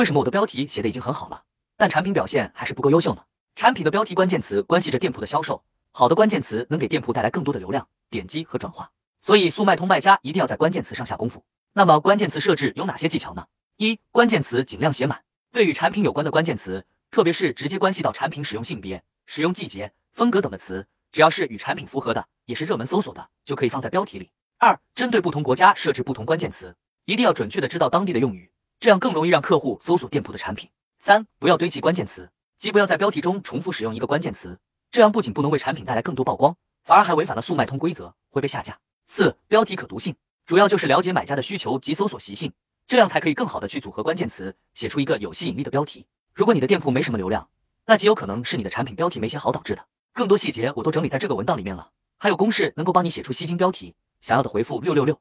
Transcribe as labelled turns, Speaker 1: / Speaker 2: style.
Speaker 1: 为什么我的标题写的已经很好了，但产品表现还是不够优秀呢？产品的标题关键词关系着店铺的销售，好的关键词能给店铺带来更多的流量、点击和转化，所以速卖通卖家一定要在关键词上下功夫。那么关键词设置有哪些技巧呢？一、关键词尽量写满，对与产品有关的关键词，特别是直接关系到产品使用性别、使用季节、风格等的词，只要是与产品符合的，也是热门搜索的，就可以放在标题里。二、针对不同国家设置不同关键词，一定要准确的知道当地的用语，这样更容易让客户搜索店铺的产品。三、不要堆积关键词，既不要在标题中重复使用一个关键词，这样不仅不能为产品带来更多曝光，反而还违反了速卖通规则，会被下架。四、标题可读性，主要就是了解买家的需求及搜索习性，这样才可以更好的去组合关键词，写出一个有吸引力的标题。如果你的店铺没什么流量，那极有可能是你的产品标题没写好导致的。更多细节我都整理在这个文档里面了，还有公式能够帮你写出吸睛标题。想要的回复六六六。